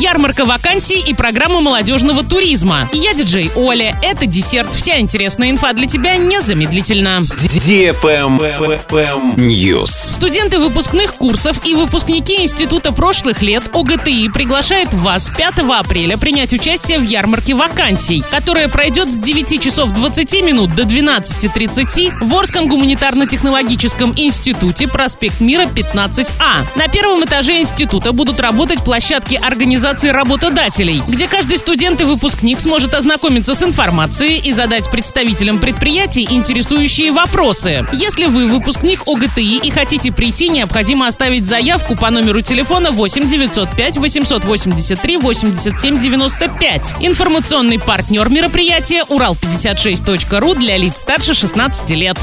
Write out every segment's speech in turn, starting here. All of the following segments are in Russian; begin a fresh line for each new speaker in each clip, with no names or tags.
ярмарка вакансий и программа молодежного туризма. Я диджей Оля. Это десерт. Вся интересная инфа для тебя незамедлительно.
News.
Студенты выпускных курсов и выпускники Института прошлых лет ОГТИ приглашают вас 5 апреля принять участие в ярмарке вакансий, которая пройдет с 9 часов 20 минут до 12.30 в Орском гуманитарно-технологическом институте проспект Мира 15А. На первом этаже института будут работать площадки организации работодателей, где каждый студент и выпускник сможет ознакомиться с информацией и задать представителям предприятий интересующие вопросы. Если вы выпускник ОГТИ и хотите прийти, необходимо оставить заявку по номеру телефона 8 905 883 87 95. Информационный партнер мероприятия Урал56.ру для лиц старше 16 лет.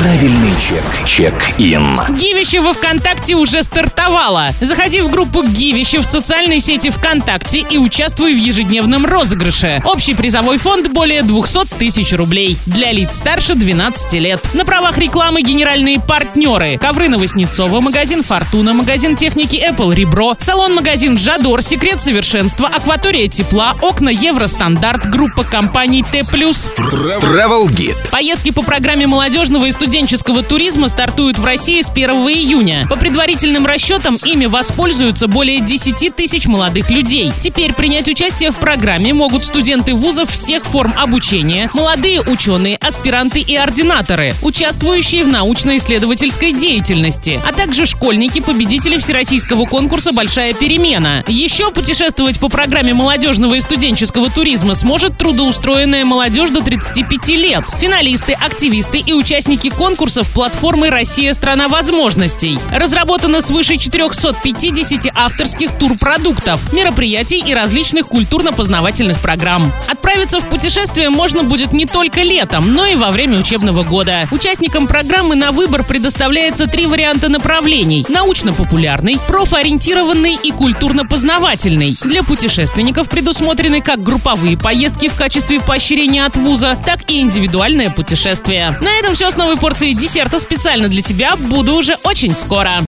Правильный чек. Чек-ин.
Гивище во ВКонтакте уже стартовало. Заходи в группу Гивище в социальной сети ВКонтакте и участвуй в ежедневном розыгрыше. Общий призовой фонд более 200 тысяч рублей. Для лиц старше 12 лет. На правах рекламы генеральные партнеры. Ковры Новоснецова, магазин Фортуна, магазин техники Apple Ребро, салон-магазин Жадор, Секрет совершенства, Акватория тепла, окна Евростандарт, группа компаний Т+.
Travel Guide.
Поездки по программе молодежного и студенческого туризма стартуют в России с 1 июня. По предварительным расчетам, ими воспользуются более 10 тысяч молодых людей. Теперь принять участие в программе могут студенты вузов всех форм обучения, молодые ученые, аспиранты и ординаторы, участвующие в научно-исследовательской деятельности, а также школьники, победители Всероссийского конкурса «Большая перемена». Еще путешествовать по программе молодежного и студенческого туризма сможет трудоустроенная молодежь до 35 лет, финалисты, активисты и участники конкурсов платформы «Россия – страна возможностей». Разработано свыше 450 авторских турпродуктов, мероприятий и различных культурно-познавательных программ. Отправиться в путешествие можно будет не только летом, но и во время учебного года. Участникам программы на выбор предоставляется три варианта направлений – научно-популярный, профориентированный и культурно-познавательный. Для путешественников предусмотрены как групповые поездки в качестве поощрения от вуза, так и индивидуальное путешествие. На этом все с новой порцией десерта специально для тебя. Буду уже очень скоро.